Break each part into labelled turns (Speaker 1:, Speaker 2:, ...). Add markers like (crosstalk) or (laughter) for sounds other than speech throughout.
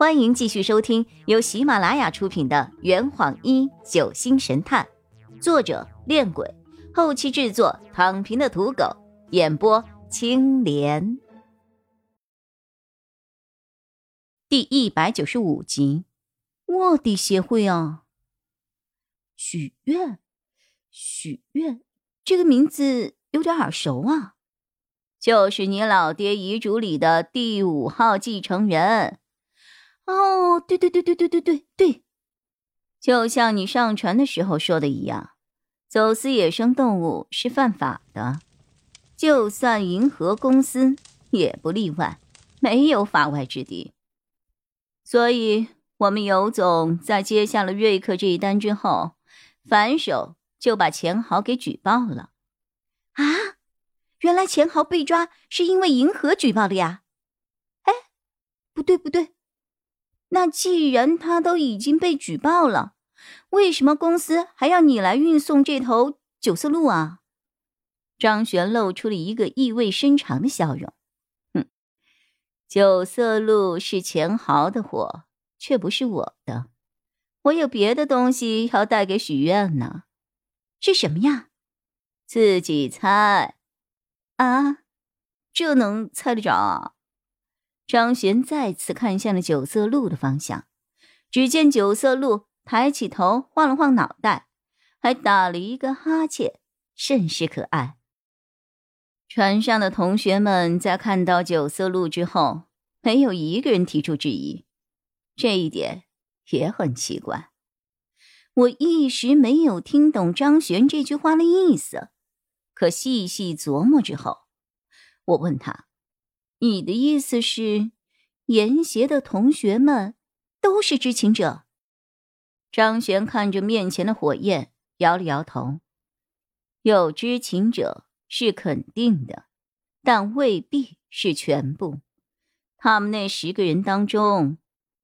Speaker 1: 欢迎继续收听由喜马拉雅出品的《圆谎一九星神探》，作者：恋鬼，后期制作：躺平的土狗，演播：青莲。第一百九十五集，卧底协会啊！许愿，许愿，这个名字有点耳熟啊，就是你老爹遗嘱里的第五号继承人。哦，对对对对对对对对，就像你上船的时候说的一样，走私野生动物是犯法的，就算银河公司也不例外，没有法外之地。所以，我们尤总在接下了瑞克这一单之后，反手就把钱豪给举报了。啊，原来钱豪被抓是因为银河举报的呀？哎，不对不对。那既然他都已经被举报了，为什么公司还要你来运送这头九色鹿啊？张璇露出了一个意味深长的笑容。哼，九色鹿是钱豪的货，却不是我的。我有别的东西要带给许愿呢。是什么呀？自己猜。啊，这能猜得着啊？张璇再次看向了九色鹿的方向，只见九色鹿抬起头，晃了晃脑袋，还打了一个哈欠，甚是可爱。船上的同学们在看到九色鹿之后，没有一个人提出质疑，这一点也很奇怪。我一时没有听懂张璇这句话的意思，可细细琢磨之后，我问他。你的意思是，研协的同学们都是知情者？张璇看着面前的火焰，摇了摇头。有知情者是肯定的，但未必是全部。他们那十个人当中，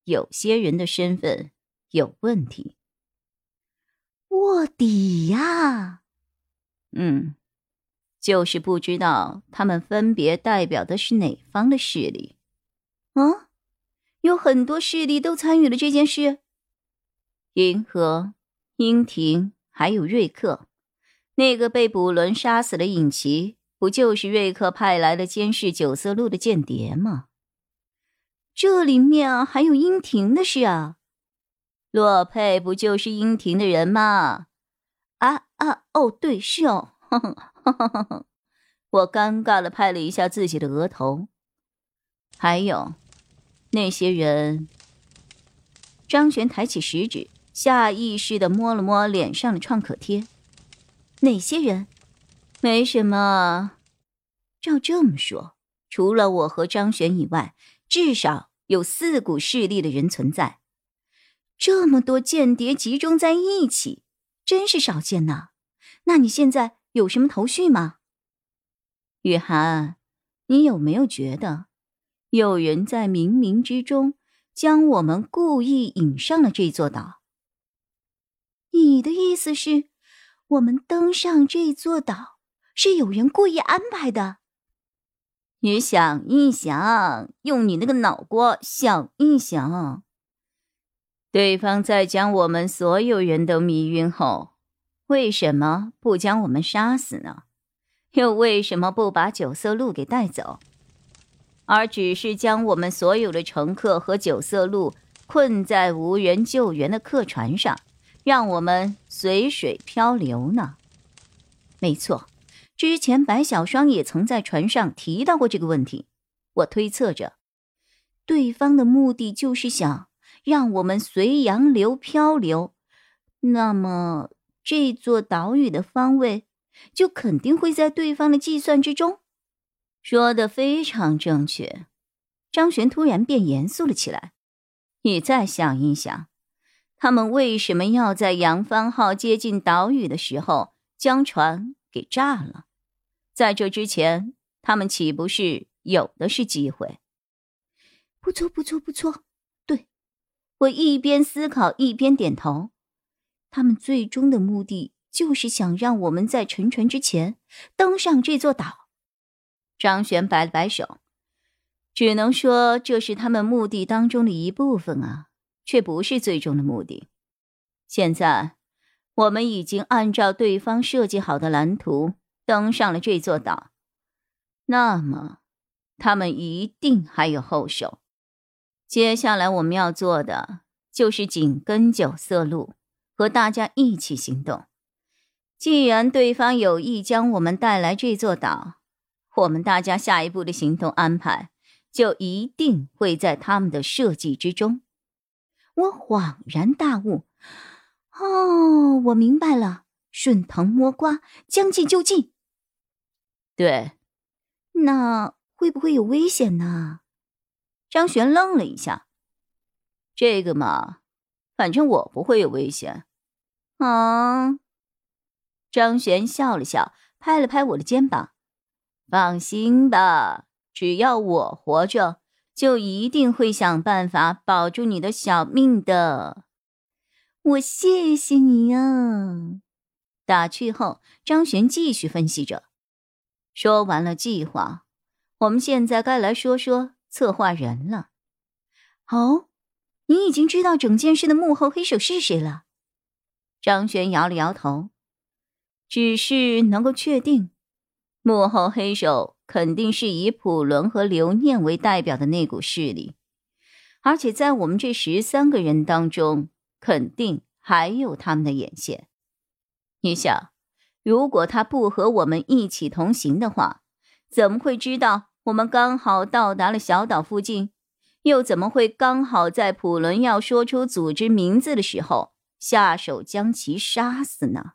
Speaker 1: 有些人的身份有问题。卧底呀？嗯。就是不知道他们分别代表的是哪方的势力，啊，有很多势力都参与了这件事。银河、英婷还有瑞克，那个被捕伦杀死的尹奇，不就是瑞克派来的监视九色鹿的间谍吗？这里面还有英婷的事啊，洛佩不就是英婷的人吗？啊啊，哦，对，是哦。(laughs) (laughs) 我尴尬的拍了一下自己的额头。还有，那些人。张璇抬起食指，下意识的摸了摸脸上的创可贴。哪些人？没什么。照这么说，除了我和张璇以外，至少有四股势力的人存在。这么多间谍集中在一起，真是少见呐。那你现在？有什么头绪吗，雨涵？你有没有觉得有人在冥冥之中将我们故意引上了这座岛？你的意思是，我们登上这座岛是有人故意安排的？你想一想，用你那个脑瓜想一想，对方在将我们所有人都迷晕后。为什么不将我们杀死呢？又为什么不把九色鹿给带走，而只是将我们所有的乘客和九色鹿困在无人救援的客船上，让我们随水漂流呢？没错，之前白小霜也曾在船上提到过这个问题。我推测着，对方的目的就是想让我们随洋流漂流。那么。这座岛屿的方位，就肯定会在对方的计算之中。说的非常正确。张璇突然变严肃了起来。你再想一想，他们为什么要在扬帆号接近岛屿的时候将船给炸了？在这之前，他们岂不是有的是机会？不错，不错，不错。对，我一边思考一边点头。他们最终的目的就是想让我们在沉船之前登上这座岛。张璇摆了摆手：“只能说这是他们目的当中的一部分啊，却不是最终的目的。现在，我们已经按照对方设计好的蓝图登上了这座岛，那么，他们一定还有后手。接下来我们要做的就是紧跟九色鹿，和大家一起行动。既然对方有意将我们带来这座岛，我们大家下一步的行动安排就一定会在他们的设计之中。我恍然大悟。哦，我明白了，顺藤摸瓜，将计就计。
Speaker 2: 对，
Speaker 1: 那会不会有危险呢？
Speaker 2: 张璇愣了一下。这个嘛，反正我不会有危险。
Speaker 1: 啊！
Speaker 2: 张璇笑了笑，拍了拍我的肩膀：“放心吧，只要我活着，就一定会想办法保住你的小命的。”
Speaker 1: 我谢谢你啊！
Speaker 2: 打趣后，张璇继续分析着。说完了计划，我们现在该来说说策划人了。
Speaker 1: 哦，你已经知道整件事的幕后黑手是谁了？
Speaker 2: 张璇摇了摇头，只是能够确定，幕后黑手肯定是以普伦和刘念为代表的那股势力，而且在我们这十三个人当中。肯定还有他们的眼线。你想，如果他不和我们一起同行的话，怎么会知道我们刚好到达了小岛附近？又怎么会刚好在普伦要说出组织名字的时候下手将其杀死呢？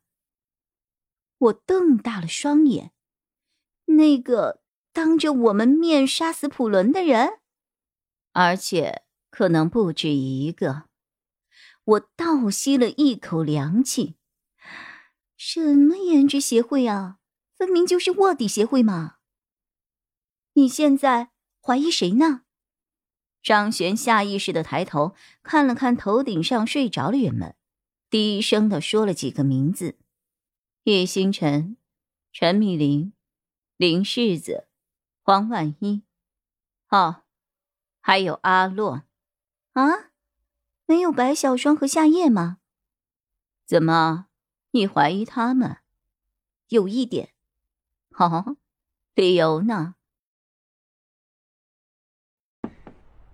Speaker 1: 我瞪大了双眼，那个当着我们面杀死普伦的人，
Speaker 2: 而且可能不止一个。
Speaker 1: 我倒吸了一口凉气，什么颜值协会啊，分明就是卧底协会嘛！你现在怀疑谁呢？
Speaker 2: 张璇下意识的抬头看了看头顶上睡着的人们，低声的说了几个名字：叶星辰、陈米林、林世子、黄婉一，哦，还有阿洛，
Speaker 1: 啊。没有白小霜和夏夜吗？
Speaker 2: 怎么，你怀疑他们？
Speaker 1: 有一点。
Speaker 2: 哦，理由呢？